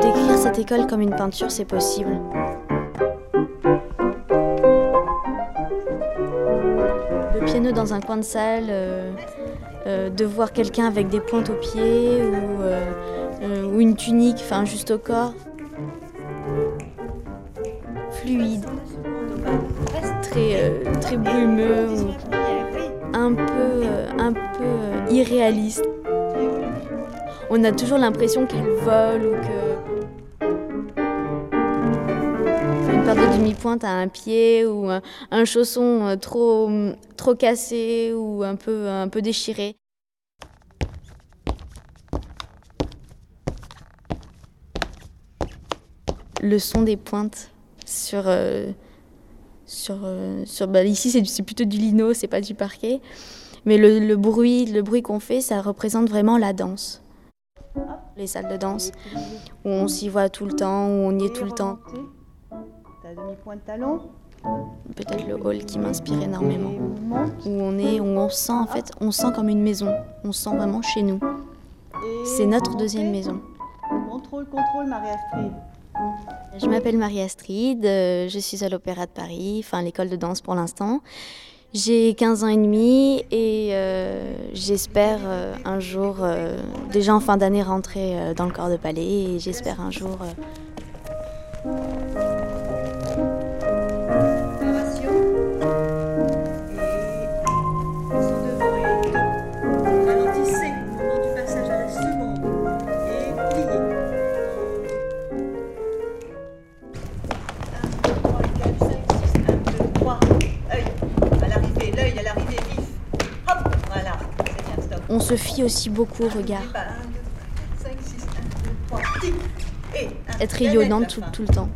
Décrire cette école comme une peinture, c'est possible. Le piano dans un coin de salle, euh, euh, de voir quelqu'un avec des pointes aux pieds ou, euh, une tunique, enfin juste au corps. Fluide, très, très brumeux, un peu, euh, euh, irréaliste. On a toujours l'impression qu'elle vole ou que une paire de demi-pointe à un pied ou un, un chausson euh, trop, cassé ou un peu, déchiré. Le son des pointes sur, euh, sur, euh, sur bah, ici c'est plutôt du lino, c'est pas du parquet, mais le, le bruit, le bruit qu'on fait, ça représente vraiment la danse. Les salles de danse où on s'y voit tout le temps, où on y est tout le temps. Ta demi-pointe talon. Peut-être le hall qui m'inspire énormément. Où on est, où on sent en fait, on sent comme une maison. On sent vraiment chez nous. C'est notre deuxième maison. Contrôle, contrôle, Marie-Astrid. Je m'appelle Marie-Astrid, euh, je suis à l'Opéra de Paris, enfin l'école de danse pour l'instant. J'ai 15 ans et demi et euh, j'espère euh, un jour, déjà en fin d'année, rentrer dans le corps de palais et j'espère un jour On se fie aussi beaucoup au regard. 1, 2, 3, 4, 5, 6, 1, 2, 3. Tic. Et un. Être rayonnante tout, tout le temps.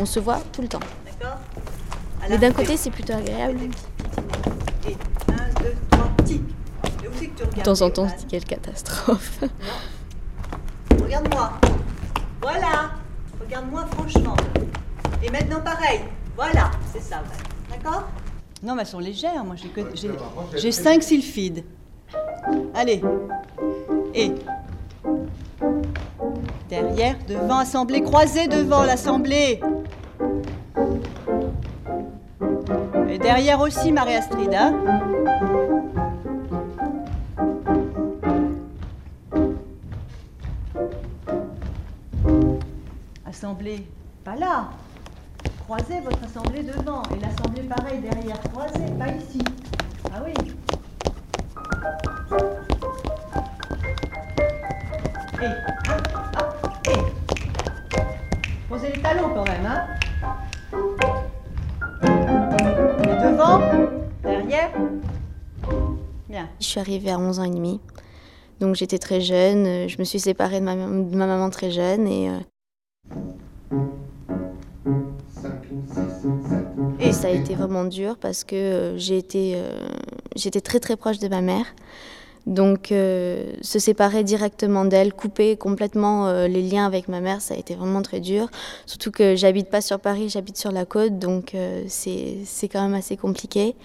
On se voit tout le temps. Mais d'un côté, c'est plutôt agréable. Et 1, 2, 3, tic. Et où c'est que tu De temps en temps, Johan dit quelle catastrophe. Regarde-moi. Voilà. Regarde-moi franchement. Et maintenant pareil. Voilà, c'est ça. D'accord? Non, mais elles sont légères. Moi, j'ai que- j'ai- j'ai 5 sylphides. Allez. Et. Derrière, devant, assemblée, croisée devant l'assemblée. Et derrière aussi, Marie-Astrid, hein Assemblée, pas là. Croisez votre assemblée devant et l'assemblée pareil derrière. Croisez, pas ici. Ah oui. Et, hop, hop, et. Posez les talons quand même, hein. Devant, derrière. Bien. Je suis arrivée à 11 ans et demi. Donc j'étais très jeune. euh, Je me suis séparée de ma, de ma maman très jeune. Et, euh, ça a été vraiment dur parce que euh, j'ai été, euh, j'étais très très proche de ma mère. Donc euh, se séparer directement d'elle, couper complètement euh, les liens avec ma mère, ça a été vraiment très dur. Surtout que j'habite pas sur Paris, j'habite sur la côte. Donc euh, c'est c'est quand même assez compliqué.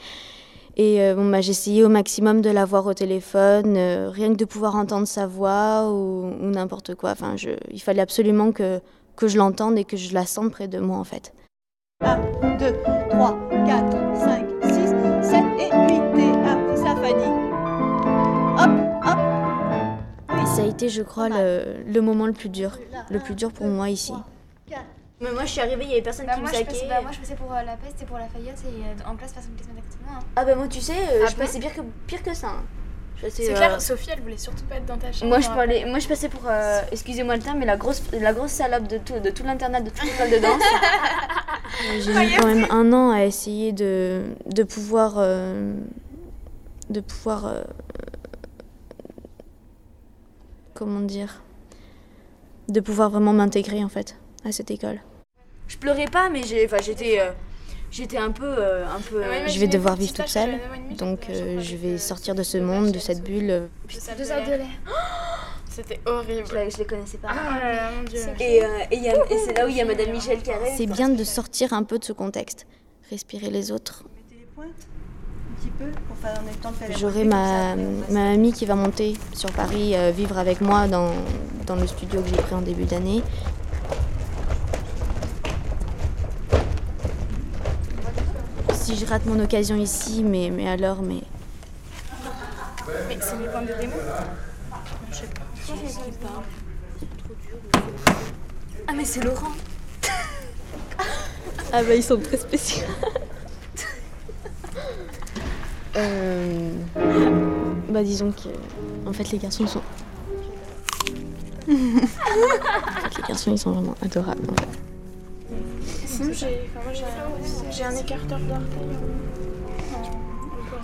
Et euh, bon, bah, j'ai essayé au maximum de la voir au téléphone, euh, rien que de pouvoir entendre sa voix ou, ou n'importe quoi. Enfin, je, il fallait absolument que, que je l'entende et que je la sente près de moi, en fait. 1, 2, 3, 4, 5, 6, 7 et 8 et 1. C'est ça, Fanny. Hop, hop. Ça a été, je crois, le, le moment le plus dur, le plus dur pour moi ici. Mais moi, je suis arrivée, il y avait personne Bah, moi, je passais, bah, moi je passais pour euh, la peste et pour la Fayette et euh, en place personne qui se mettait à hein. Ah bah moi, tu sais, Ah je bon passais pire que, pire que ça. hein. C'est euh, clair, Sophie elle voulait surtout pas être dans ta chambre. Moi je, me parlais, moi, je passais pour, euh, excusez-moi le terme, mais la grosse, la grosse salope de tout, de tout l'internat, de toute l'école de danse. J'ai mis quand même un an à essayer de, de pouvoir, euh, de pouvoir, euh, comment dire, de pouvoir vraiment m'intégrer en fait à cette école. Je pleurais pas, mais j'ai, enfin, j'étais, euh, j'étais un peu, euh, un peu. Ouais, je vais devoir vivre toute seule, donc euh, je vais sortir euh, de ce monde, de cette bulle. euh, Deux salles de lait. C'était horrible. Je, les connaissais pas. Là là, mon dieu. Et, euh, et, c'est là où il y a Madame Michel Carré. C'est bien de sortir un peu de ce contexte. Respirer les autres. Mettez les pointes. Un petit peu pour faire en temps de faire les J'aurai ma, ma amie qui va monter sur Paris, euh, vivre avec moi dans, dans le studio que j'ai pris en début d'année. Si je rate mon occasion ici, mais, mais alors, mais Mais c'est le point de démo Ah, mais c'est Laurent Ah bah ils sont très spéciaux. Euh, bah disons que en fait les garçons sont en fait, les garçons ils sont vraiment adorables en fait. Sinon, j'ai enfin, moi, j'ai un- écarteur d'orteil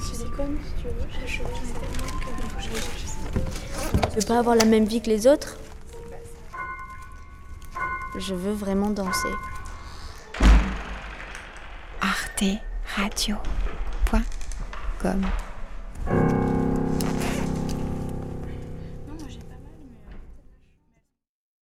silicone, si tu veux. Je veux pas avoir la même vie que les autres? Je veux vraiment danser. arteradio.com